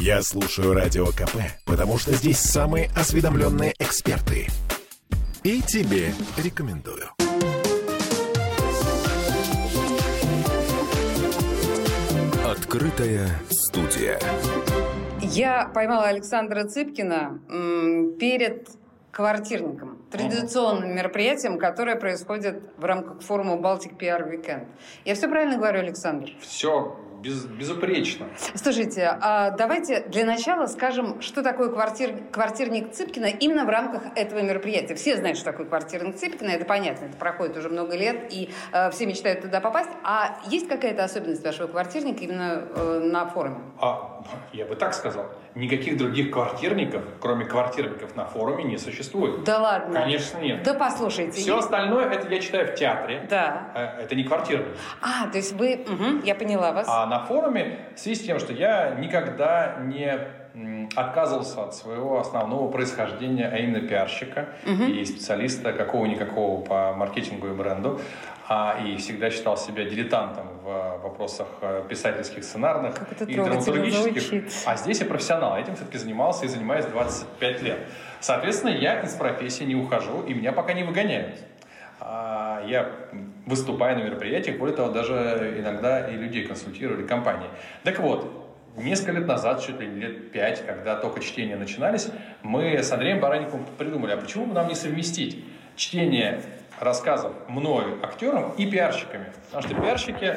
Я слушаю Радио КП, потому что здесь самые осведомленные эксперты. И тебе рекомендую. Открытая студия. Я поймала Александра Цыпкина перед квартирником, традиционным мероприятием, которое происходит в рамках форума Baltic PR Weekend. Я все правильно говорю, Александр? Все без, безупречно. Слушайте, а давайте для начала скажем, что такое квартир, квартирник Цыпкина именно в рамках этого мероприятия. Все знают, что такое квартирник Цыпкина, это понятно, это проходит уже много лет, и э, все мечтают туда попасть. А есть какая-то особенность вашего квартирника именно э, на форуме? А, я бы так сказал. Никаких других квартирников, кроме квартирников на форуме, не существует. Да ладно? Конечно, нет. Да послушайте. Все есть... остальное, это я читаю в театре. Да. Э, это не квартирник. А, то есть вы... Угу, я поняла вас. А на форуме в связи с тем, что я никогда не отказывался от своего основного происхождения, а именно пиарщика угу. и специалиста какого-никакого по маркетингу и бренду, а, и всегда считал себя дилетантом в вопросах э, писательских, сценарных и драматургических. А здесь я профессионал, этим все-таки занимался и занимаюсь 25 лет. Соответственно, я из профессии не ухожу, и меня пока не выгоняют. А, я выступаю на мероприятиях, более того, даже иногда и людей консультирую, или компании. Так вот, несколько лет назад, чуть ли лет пять, когда только чтения начинались, мы с Андреем Баранниковым придумали, а почему бы нам не совместить чтение рассказов мною, актерам и пиарщиками. Потому что пиарщики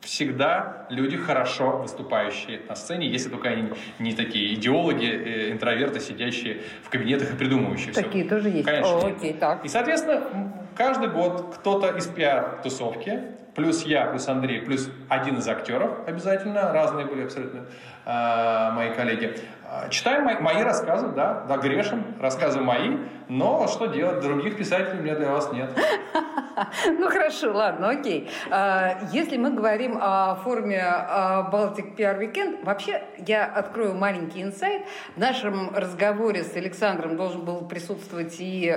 всегда люди хорошо выступающие на сцене, если только они не такие идеологи, э, интроверты, сидящие в кабинетах и придумывающие Такие все. тоже есть. Конечно. О, окей, так. И, соответственно, каждый год кто-то из пиар-тусовки, плюс я, плюс Андрей, плюс один из актеров обязательно, разные были абсолютно э, мои коллеги, э, читаем мои, мои рассказы, да, да, грешим, рассказы мои, но что делать, других писателей у меня для вас нет. Ну хорошо, ладно, окей. А, если мы говорим о форуме а, Baltic PR Weekend, вообще я открою маленький инсайт. В нашем разговоре с Александром должен был присутствовать и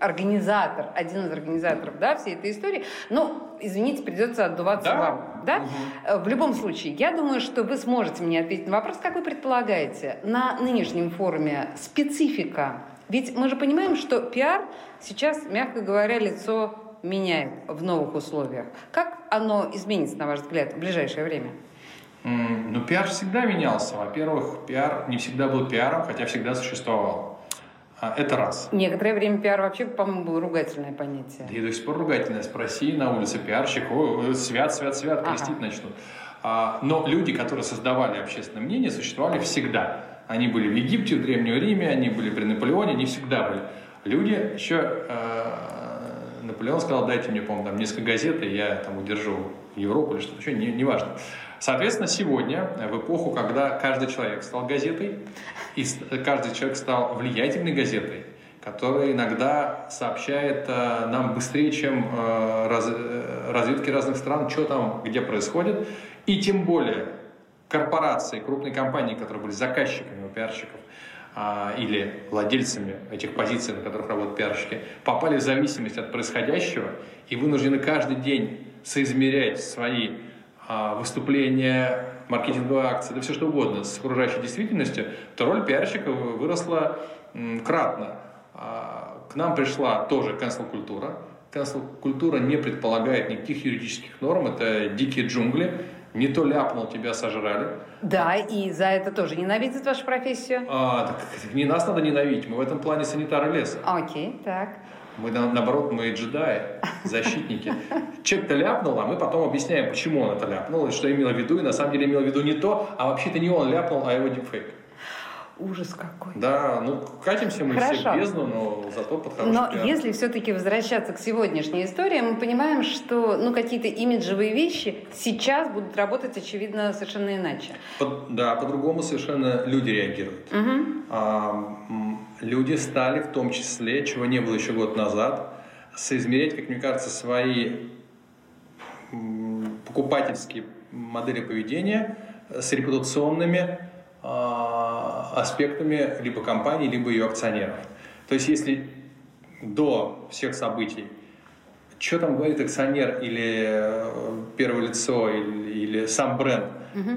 организатор, один из организаторов да, всей этой истории. Но, извините, придется отдуваться да? вам. Да? Угу. В любом случае, я думаю, что вы сможете мне ответить на вопрос, как вы предполагаете, на нынешнем форуме специфика ведь мы же понимаем, что пиар сейчас, мягко говоря, лицо меняет в новых условиях. Как оно изменится, на ваш взгляд, в ближайшее время? Ну, пиар всегда менялся. Во-первых, пиар не всегда был пиаром, хотя всегда существовал. А, это раз. Некоторое время пиар вообще, по-моему, было ругательное понятие. Да и до сих пор ругательное. Спроси на улице пиарщик, о, свят, свят, свят, крестить ага. начнут. А, но люди, которые создавали общественное мнение, существовали всегда. Они были в Египте, в Древнем Риме, они были при Наполеоне, они всегда были. Люди еще... Э, Наполеон сказал, дайте мне, по-моему, там несколько газет, и я там удержу Европу или что-то еще, не, не важно. Соответственно, сегодня, в эпоху, когда каждый человек стал газетой, и каждый человек стал влиятельной газетой, которая иногда сообщает э, нам быстрее, чем э, раз, э, разведки разных стран, что там, где происходит, и тем более корпорации, крупные компании, которые были заказчиками пиарщиков, а, или владельцами этих позиций, на которых работают пиарщики, попали в зависимость от происходящего и вынуждены каждый день соизмерять свои а, выступления, маркетинговые акции, да все что угодно с окружающей действительностью, то роль пиарщика выросла кратно. А, к нам пришла тоже cancel-культура. Cancel-культура не предполагает никаких юридических норм, это дикие джунгли, не то ляпнул, тебя сожрали. Да, и за это тоже ненавидят вашу профессию? А, так не нас надо ненавидеть, мы в этом плане санитары леса. Окей, так. Мы, наоборот, мы джедаи, защитники. Человек-то ляпнул, а мы потом объясняем, почему он это ляпнул, и что имел в виду, и на самом деле имел в виду не то, а вообще-то не он ляпнул, а его дипфейк. Ужас какой. Да, ну катимся мы Хорошо. все в бездну, но зато под хороший Но пиар. если все-таки возвращаться к сегодняшней истории, мы понимаем, что ну, какие-то имиджевые вещи сейчас будут работать, очевидно, совершенно иначе. По, да, по-другому совершенно люди реагируют. Угу. А, люди стали в том числе, чего не было еще год назад, соизмерять, как мне кажется, свои покупательские модели поведения с репутационными аспектами либо компании, либо ее акционеров. То есть если до всех событий что там говорит акционер или э, первое лицо или, или сам бренд, угу.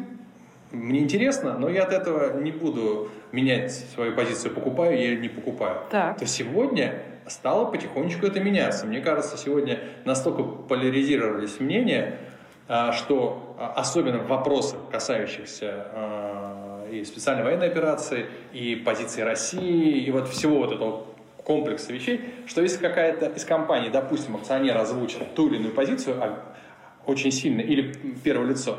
мне интересно, но я от этого не буду менять свою позицию, покупаю я или не покупаю. Так. То сегодня стало потихонечку это меняться. Мне кажется, сегодня настолько поляризировались мнения, а, что а, особенно в вопросах, касающихся а, и специальной военной операции, и позиции России, и вот всего вот этого комплекса вещей, что если какая-то из компаний, допустим, акционер озвучил ту или иную позицию очень сильно, или первое лицо,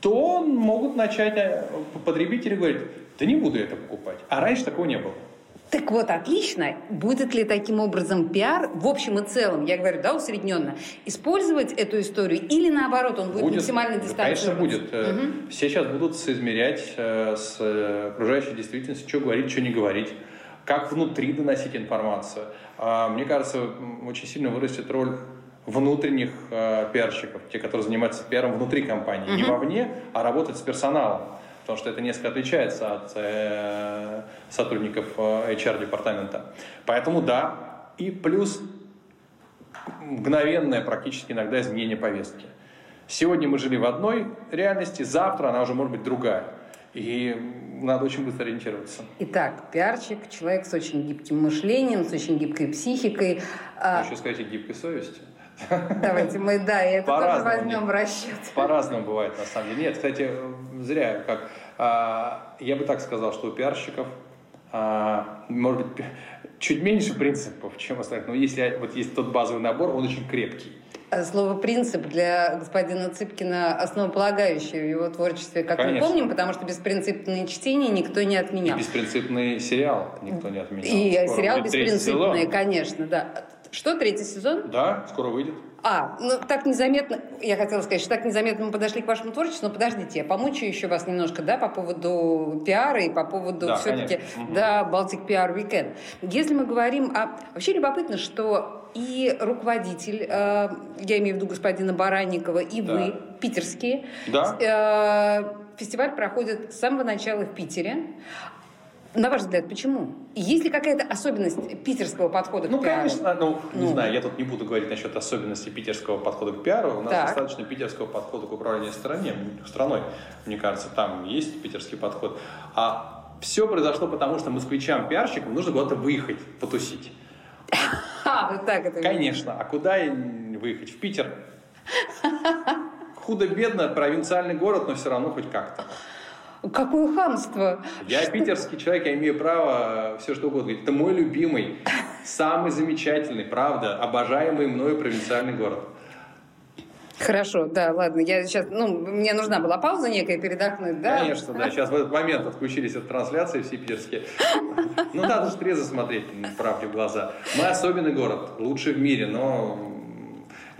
то могут начать потребители говорить, да не буду это покупать. А раньше такого не было. Так вот, отлично. Будет ли таким образом пиар в общем и целом, я говорю, да, усредненно, использовать эту историю или наоборот, он будет, будет максимально дистанцироваться? Конечно, будет. Угу. Все сейчас будут соизмерять э, с э, окружающей действительностью, что говорить, что не говорить, как внутри доносить информацию. А, мне кажется, очень сильно вырастет роль внутренних пиарщиков, те, которые занимаются пиаром внутри компании, угу. не вовне, а работать с персоналом потому что это несколько отличается от э, сотрудников э, HR-департамента. Поэтому да, и плюс мгновенное практически иногда изменение повестки. Сегодня мы жили в одной реальности, завтра она уже может быть другая. И надо очень быстро ориентироваться. Итак, пиарчик, человек с очень гибким мышлением, с очень гибкой психикой. А... Еще сказать, и гибкой совестью. Давайте мы, да, и это тоже возьмем в расчет. По-разному бывает, на самом деле. Нет, кстати, зря, как а, я бы так сказал, что у пиарщиков а, может быть чуть меньше принципов, чем остальных, но если вот есть тот базовый набор, он очень крепкий. А слово «принцип» для господина Цыпкина основополагающее в его творчестве, как Конечно. мы помним, потому что беспринципные чтения никто не отменял. И беспринципный сериал никто не отменял. И Скоро сериал беспринципный, конечно, да. Что, третий сезон? Да, скоро выйдет. А, ну так незаметно, я хотела сказать, что так незаметно мы подошли к вашему творчеству, но подождите, я помучаю еще вас немножко, да, по поводу пиара и по поводу да, все-таки, да, Baltic PR Weekend. Если мы говорим о... Вообще любопытно, что и руководитель, э, я имею в виду господина Баранникова, и да. вы, питерские, да. э, фестиваль проходит с самого начала в Питере, на ваш взгляд, почему? Есть ли какая-то особенность питерского подхода ну, к пиару? Конечно, ну, ну, не знаю, я тут не буду говорить насчет особенностей питерского подхода к пиару. У нас так. достаточно питерского подхода к управлению стране, страной. Мне кажется, там есть питерский подход. А все произошло потому, что москвичам-пиарщикам нужно куда-то выехать, потусить. А, вот так это. Конечно. А куда выехать? В Питер. Худо-бедно, провинциальный город, но все равно хоть как-то. Какое хамство! Я питерский человек, я имею право все что угодно. Это мой любимый, самый замечательный, правда, обожаемый мною провинциальный город. Хорошо, да, ладно. Я сейчас, ну, мне нужна была пауза некая передохнуть, да? Конечно, да. Сейчас в этот момент отключились от трансляции все питерские. Ну, надо же трезво смотреть правде в глаза. Мы особенный город, лучший в мире, но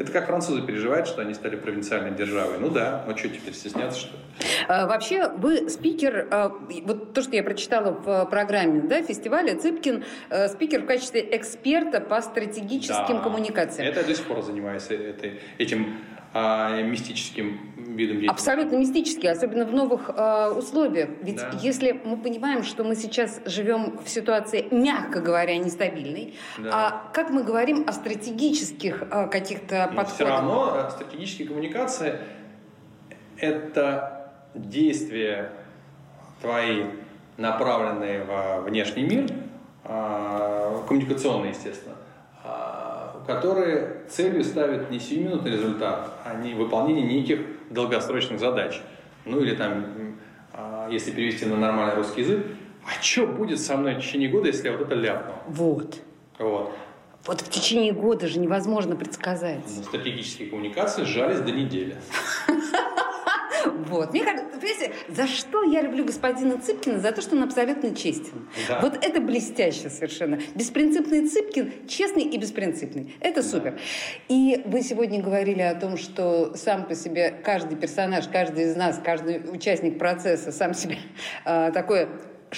это как французы переживают, что они стали провинциальной державой. Ну да, ну что теперь стесняться, что ли? А, вообще, вы спикер, а, вот то, что я прочитала в программе да, фестиваля, Цыпкин а, спикер в качестве эксперта по стратегическим да, коммуникациям. Это я до сих пор занимаюсь этой, этим а, мистическим видом деятельности. Абсолютно мистический, особенно в новых э, условиях. Ведь да. если мы понимаем, что мы сейчас живем в ситуации, мягко говоря, нестабильной, да. а как мы говорим о стратегических э, каких-то Но подходах? Все равно стратегические коммуникации – это действия твои, направленные во внешний мир, э, коммуникационные, естественно, которые целью ставят не сиюминутный результат, а не выполнение неких долгосрочных задач. Ну или там, а, если перевести на нормальный русский язык, а что будет со мной в течение года, если я вот это ляпну? Вот. Вот. Вот в течение года же невозможно предсказать. Но стратегические коммуникации сжались до недели. Вот. Мне кажется, понимаете, за что я люблю господина Цыпкина? За то, что он абсолютно честен. Да. Вот это блестяще совершенно. Беспринципный Цыпкин, честный и беспринципный. Это супер. Да. И вы сегодня говорили о том, что сам по себе каждый персонаж, каждый из нас, каждый участник процесса сам себе э, такое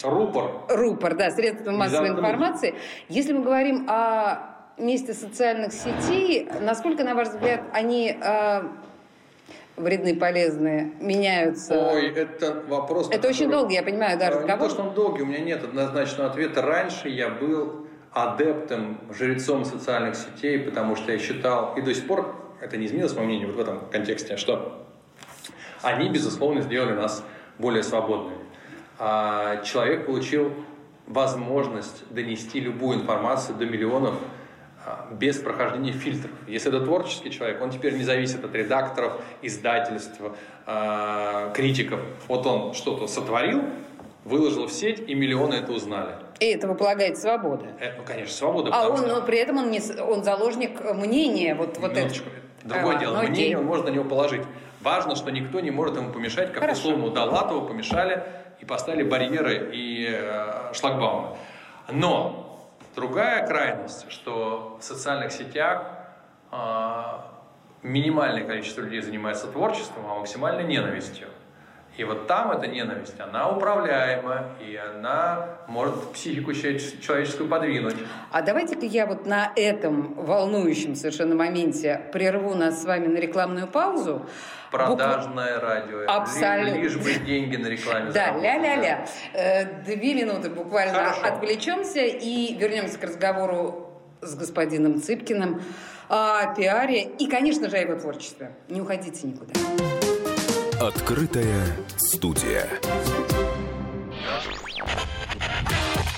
Рупор. Рупор, да, средства массовой информации. Если мы говорим о месте социальных сетей, насколько, на ваш взгляд, они э, вредные, полезные, меняются? Ой, это вопрос... Это очень долгий, я понимаю, да, разговор. Не то, что он долгий, у меня нет однозначного ответа. Раньше я был адептом, жрецом социальных сетей, потому что я считал, и до сих пор это не изменилось, по мнению, вот в этом контексте, что они, безусловно, сделали нас более свободными. А человек получил возможность донести любую информацию до миллионов без прохождения фильтров. Если это творческий человек, он теперь не зависит от редакторов, издательств, а, критиков. Вот он что-то сотворил, выложил в сеть, и миллионы это узнали. И этого полагает свобода. Э, ну, конечно, свобода. А он, что... но при этом он, не, он заложник мнения. Вот, вот это. Другое а, дело, мнение окей. можно на него положить. Важно, что никто не может ему помешать, как Хорошо. условно Долатову помешали и поставили барьеры и э, шлагбаумы. Но другая крайность, что в социальных сетях э, минимальное количество людей занимается творчеством, а максимальной ненавистью. И вот там эта ненависть, она управляема, и она может психику человеческую подвинуть. А давайте-ка я вот на этом волнующем совершенно моменте прерву нас с вами на рекламную паузу. Продажное Букв... радио. Абсолютно. Лишь бы деньги на рекламе. Да, ля-ля-ля. Э, две минуты буквально Хорошо. отвлечемся и вернемся к разговору с господином Цыпкиным о пиаре и, конечно же, о его творчестве. Не уходите никуда. Открытая студия.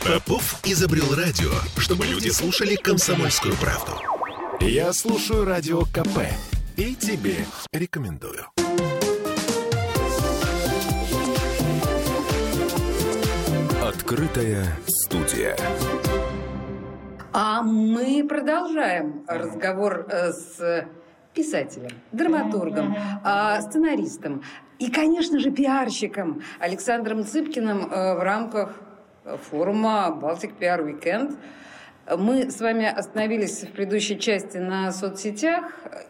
Попов изобрел радио, чтобы люди слушали комсомольскую правду. Я слушаю радио КП и тебе рекомендую. Открытая студия. А мы продолжаем разговор э, с писателем, драматургом, а, сценаристом и, конечно же, пиарщиком Александром Цыпкиным э, в рамках форума «Балтик Пиар Weekend. Мы с вами остановились в предыдущей части на соцсетях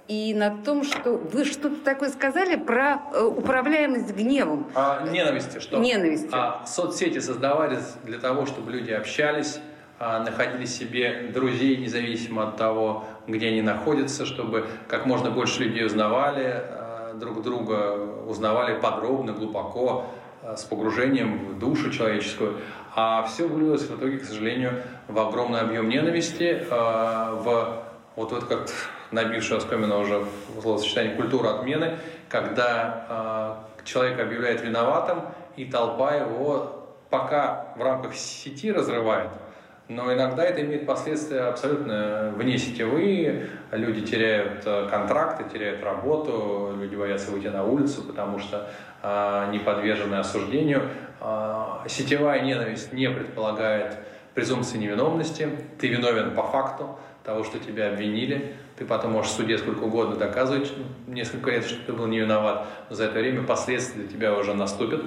и на том, что вы что-то такое сказали про э, управляемость гневом. А, ненависти, что? Ненависти. А, соцсети создавались для того, чтобы люди общались, находили себе друзей, независимо от того, где они находятся, чтобы как можно больше людей узнавали а, друг друга, узнавали подробно, глубоко, а, с погружением в душу человеческую. А все вылилось в итоге, к сожалению, в огромный объем ненависти, в вот это как набившее оскомина уже в словосочетание культура отмены, когда человек объявляет виноватым, и толпа его пока в рамках сети разрывает – но иногда это имеет последствия абсолютно вне сетевые. Люди теряют э, контракты, теряют работу, люди боятся выйти на улицу, потому что э, не подвержены осуждению. Э, сетевая ненависть не предполагает презумпции невиновности. Ты виновен по факту того, что тебя обвинили. Ты потом можешь в суде сколько угодно доказывать несколько лет, что ты был не виноват. Но за это время последствия для тебя уже наступят.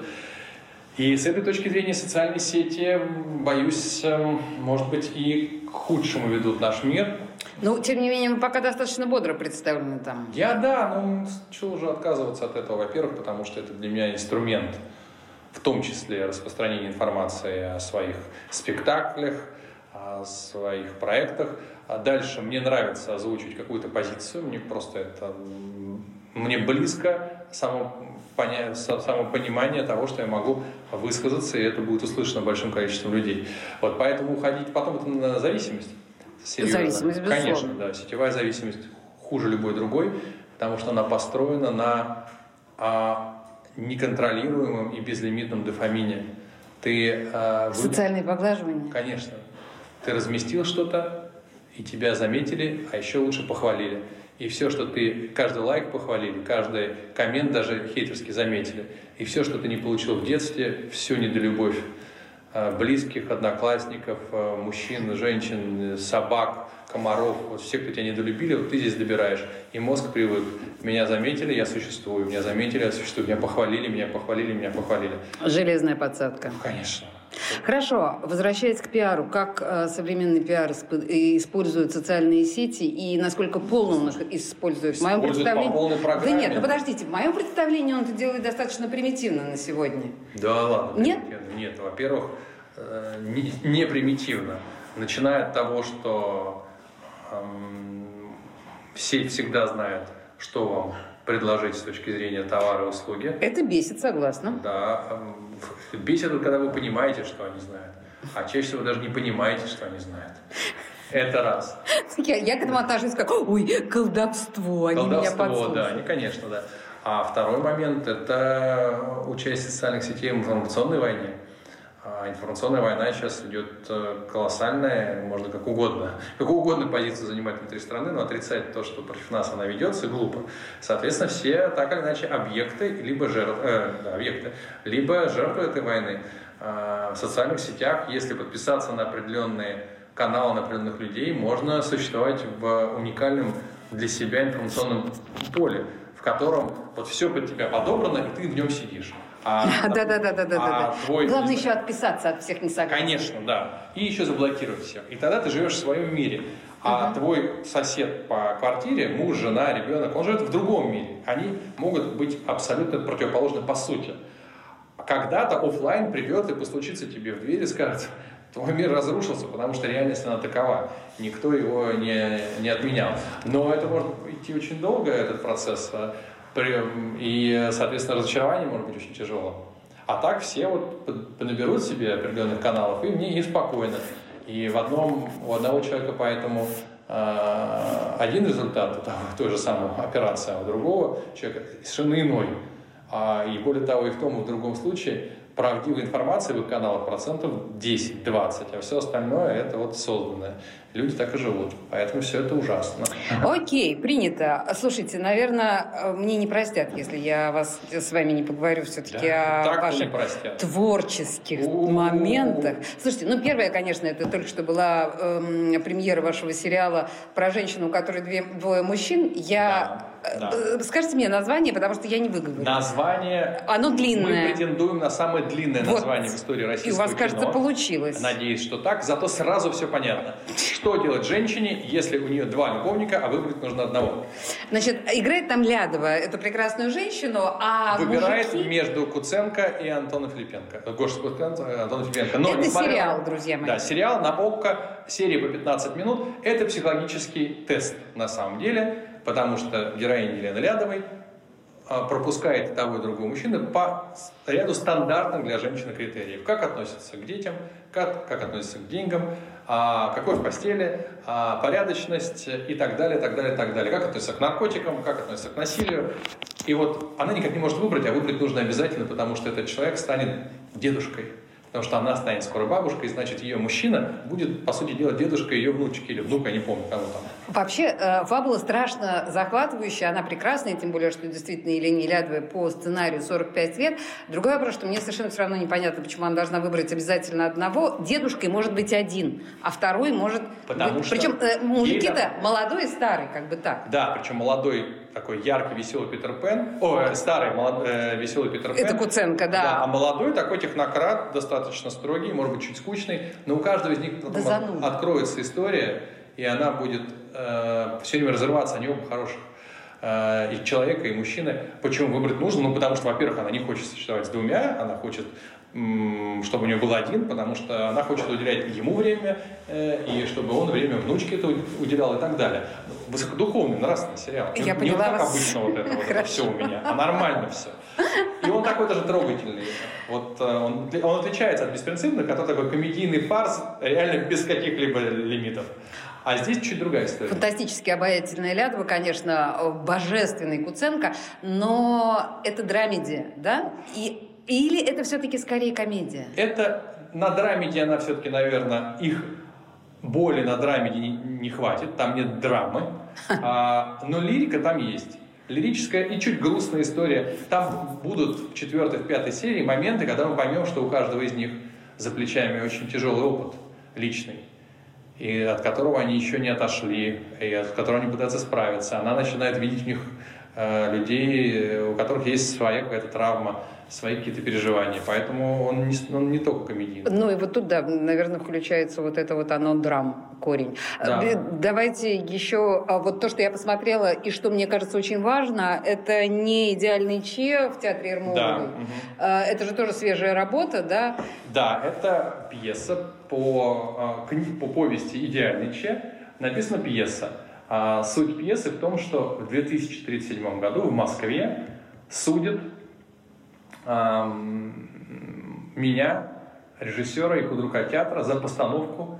И с этой точки зрения социальные сети, боюсь, эм, может быть, и к худшему ведут наш мир. Ну, тем не менее, мы пока достаточно бодро представлены там. Я да, ну, что уже отказываться от этого, во-первых, потому что это для меня инструмент, в том числе распространения информации о своих спектаклях, о своих проектах. А дальше мне нравится озвучивать какую-то позицию, мне просто это мне близко само, поня, само понимание того, что я могу высказаться, и это будет услышано большим количеством людей. Вот, поэтому уходить потом это на зависимость. Серьезно. Зависимость, безусловно. Конечно, да. Сетевая зависимость хуже любой другой, потому что она построена на а, неконтролируемом и безлимитном дофамине. Ты, а, вы... Социальные поглаживания. Конечно. Ты разместил что-то, и тебя заметили, а еще лучше похвалили. И все, что ты, каждый лайк похвалили, каждый коммент даже хейтерски заметили. И все, что ты не получил в детстве, всю недолюбовь а, близких, одноклассников, а, мужчин, женщин, собак, комаров, вот все, кто тебя недолюбили, вот ты здесь добираешь. И мозг привык. Меня заметили, я существую. Меня заметили, я существую. Меня похвалили, меня похвалили, меня похвалили. Железная подсадка. Конечно. Хорошо, возвращаясь к пиару, как э, современный пиар использует социальные сети и насколько полно он их использует? В моем представлении... по полной программе. Да нет, ну подождите, в моем представлении он это делает достаточно примитивно на сегодня. Да ладно. Нет? Нет, во-первых, э, не, не примитивно. Начиная от того, что эм, сеть всегда знает, что вам предложить с точки зрения товара и услуги. Это бесит, согласна. Да, эм, бесит, когда вы понимаете, что они знают. А чаще всего даже не понимаете, что они знают. Это раз. Я, я к этому отношусь как, ой, колдовство, они колдовство, меня да, не, конечно, да. А второй момент – это участие социальных сетей в информационной войне. Информационная война сейчас идет э, колоссальная, можно как угодно, какую угодно позицию занимать внутри страны, но отрицать то, что против нас она ведется, глупо. Соответственно, все так или иначе объекты, либо жертвы, э, да, объекты, либо жертвы этой войны. Э, в социальных сетях, если подписаться на определенные каналы, на определенных людей, можно существовать в уникальном для себя информационном поле, в котором вот все под тебя подобрано, и ты в нем сидишь. А, да, да, да, да, да, да. Твой... Главное еще отписаться от всех несогласных. Конечно, да. И еще заблокировать всех. И тогда ты живешь в своем мире. А угу. твой сосед по квартире, муж, жена, ребенок, он живет в другом мире. Они могут быть абсолютно противоположны по сути. Когда-то офлайн придет и постучится тебе в дверь и скажет, твой мир разрушился, потому что реальность она такова. Никто его не, не отменял. Но это может идти очень долго, этот процесс. А и, соответственно, разочарование может быть очень тяжело. А так все вот понаберут себе определенных каналов, и мне и спокойно. И в одном, у одного человека поэтому э, один результат того, той же самой операции, а у другого человека совершенно иной. А, и более того, и в том, и в другом случае правдивой информации в их каналах процентов 10-20, а все остальное это вот созданное. Люди так и живут, поэтому все это ужасно. Окей, принято. Слушайте, наверное, мне не простят, если я вас с вами не поговорю все-таки да, о ваших творческих У-у-у. моментах. Слушайте, ну первое, конечно, это только что была эм, премьера вашего сериала про женщину, у которой две, двое мужчин. Я да да. Э, скажите мне название, потому что я не выговорю. Название... Оно длинное. Мы претендуем на самое длинное вот. название в истории российского И у вас, кино. кажется, получилось. Надеюсь, что так. Зато сразу все понятно. Что делать женщине, если у нее два любовника, а выбрать нужно одного? Значит, играет там Лядова, эту прекрасную женщину, а Выбирает мужики... между Куценко и Антона Филипенко. Э, Гоша Антона Филипенко. Но, Это сериал, друзья мои. Да, сериал на ОККО, серия по 15 минут. Это психологический тест на самом деле потому что героиня Елены Лядовой а, пропускает того и другого мужчины по ряду стандартных для женщины критериев. Как относится к детям, как, как относится к деньгам, а, какой в постели, а, порядочность и так далее, так далее, так далее. Как относится к наркотикам, как относится к насилию. И вот она никак не может выбрать, а выбрать нужно обязательно, потому что этот человек станет дедушкой потому что она станет скоро бабушкой, значит, ее мужчина будет, по сути дела, дедушка ее внучки или внука, не помню, кого там. Вообще, э, фабула страшно захватывающая, она прекрасная, тем более, что действительно Елене Лядовой по сценарию 45 лет. Другой вопрос, что мне совершенно все равно непонятно, почему она должна выбрать обязательно одного. Дедушкой может быть один, а второй может Потому быть... Что причем э, мужики-то молодой и старый, как бы так. Да, причем молодой такой яркий, веселый Питер Пен. О, э, старый, молод, э, веселый Питер Пен. Это Куценко, да. да. А молодой такой технократ, достаточно строгий, может быть, чуть скучный, но у каждого из них да откроется история, и она будет э, все время разрываться, они оба хороших э, и человека, и мужчины. Почему выбрать нужно? Ну, потому что, во-первых, она не хочет существовать с двумя, она хочет чтобы у нее был один, потому что она хочет уделять ему время, э, и чтобы он время внучке это уделял и так далее. Высокодуховный, нравственный сериал. Я не, не вас. как обычно вот это, вот это все у меня, а нормально все. И он такой даже трогательный. Вот э, он, он отличается от беспринципных, который такой комедийный фарс, реально без каких-либо лимитов. А здесь чуть другая история. Фантастически обаятельная Лядова, конечно, божественный Куценко, но это драмеди, да? И или это все-таки скорее комедия? Это на драмеди она все-таки, наверное, их боли на драмеди не, не хватит, там нет драмы, а, но лирика там есть. Лирическая и чуть грустная история. Там будут в четвертой, в пятой серии моменты, когда мы поймем, что у каждого из них за плечами очень тяжелый опыт личный, и от которого они еще не отошли, и от которого они пытаются справиться. Она начинает видеть в них людей, у которых есть своя какая-то травма, свои какие-то переживания. Поэтому он не, он не только комедийный. Ну и вот тут, да, наверное, включается вот это вот оно драм, корень. Да. Э, давайте еще, а, вот то, что я посмотрела, и что мне кажется очень важно, это не идеальный Че в театре Ермоловой. Да. Угу. Это же тоже свежая работа, да? Да, это пьеса по, по повести «Идеальный Че». Написана пьеса. А суть пьесы в том, что в 2037 году в Москве судят меня, режиссера и худрука театра, за постановку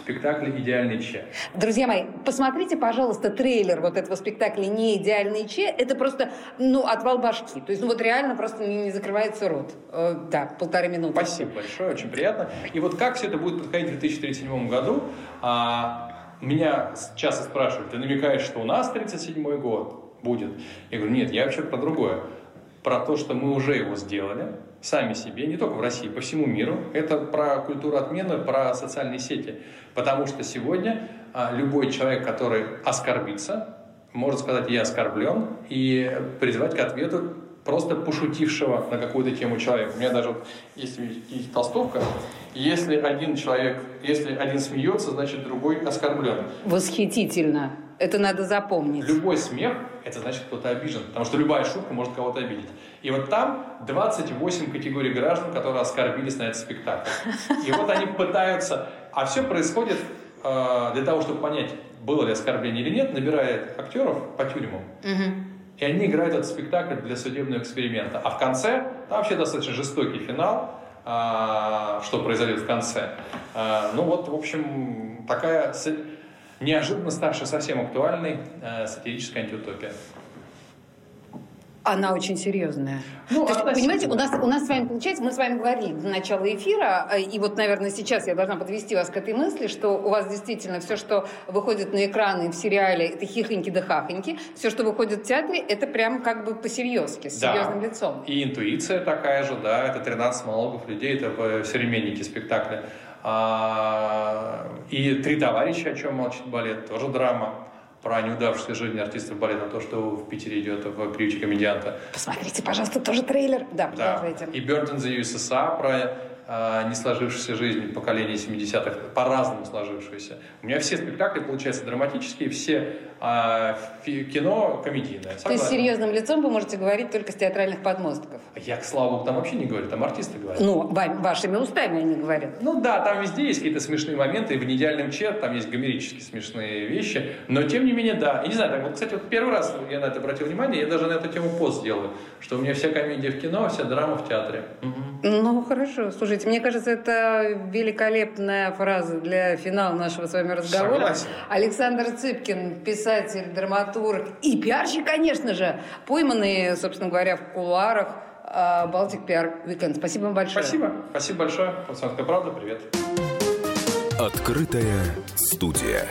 спектакля «Идеальный Че». Друзья мои, посмотрите, пожалуйста, трейлер вот этого спектакля «Не идеальный Че». Это просто, ну, отвал башки. То есть, ну, вот реально просто не, не закрывается рот. Э, да, полторы минуты. Спасибо большое, очень приятно. И вот как все это будет подходить в 2037 году? А, меня часто спрашивают, ты намекаешь, что у нас 37 год будет? Я говорю, нет, я вообще про другое. Про то, что мы уже его сделали, сами себе, не только в России, по всему миру. Это про культуру отмены, про социальные сети. Потому что сегодня а, любой человек, который оскорбится, может сказать «я оскорблен» и призвать к ответу просто пошутившего на какую-то тему человека. У меня даже вот есть, есть толстовка. Если один человек, если один смеется, значит другой оскорблен. Восхитительно. Это надо запомнить. Любой смех – это значит, кто-то обижен, потому что любая шутка может кого-то обидеть. И вот там 28 категорий граждан, которые оскорбились на этот спектакль. И вот они пытаются... А все происходит э, для того, чтобы понять, было ли оскорбление или нет, набирает актеров по тюрьмам. И они играют этот спектакль для судебного эксперимента. А в конце, там вообще достаточно жестокий финал, э, что произойдет в конце. Э, ну вот, в общем, такая неожиданно ставшая совсем актуальной э, сатирическая антиутопия. Она очень серьезная. Ну, То есть, понимаете, у нас, у нас с вами получается, мы с вами говорили до начала эфира, э, и вот, наверное, сейчас я должна подвести вас к этой мысли, что у вас действительно все, что выходит на экраны в сериале, это хихоньки да хахоньки, все, что выходит в театре, это прям как бы по-серьезки, с да. серьезным лицом. И интуиция такая же, да, это 13 монологов людей, это в современнике спектакля. А, и «Три товарища», о чем молчит балет, тоже драма про неудавшуюся жизнь артистов балета, то, что в Питере идет в приюте комедианта. Посмотрите, пожалуйста, тоже трейлер. Да, продолжайте. Да. И Burden the USSR про не сложившуюся жизнь поколения 70-х, по-разному сложившуюся. У меня все спектакли, получаются, драматические, все а кино комедийное. Согласен. То есть серьезным лицом вы можете говорить только с театральных подмостков? Я, к слава богу, там вообще не говорю, там артисты говорят. Ну, вашими устами они говорят. Ну да, там везде есть какие-то смешные моменты, и в «Неидеальном чет» там есть гомерически смешные вещи, но тем не менее, да. И не знаю, так вот, кстати, вот первый раз я на это обратил внимание, я даже на эту тему пост сделаю, что у меня вся комедия в кино, вся драма в театре. Угу. Ну, хорошо. Слушайте, мне кажется, это великолепная фраза для финала нашего с вами разговора. Согласен. Александр Цыпкин, писатель драматург и пиарщик, конечно же, пойманные, собственно говоря, в кулуарах Балтик Пиар Weekend. Спасибо вам большое. Спасибо. Спасибо большое. Комсомольская правда. Привет. Открытая студия.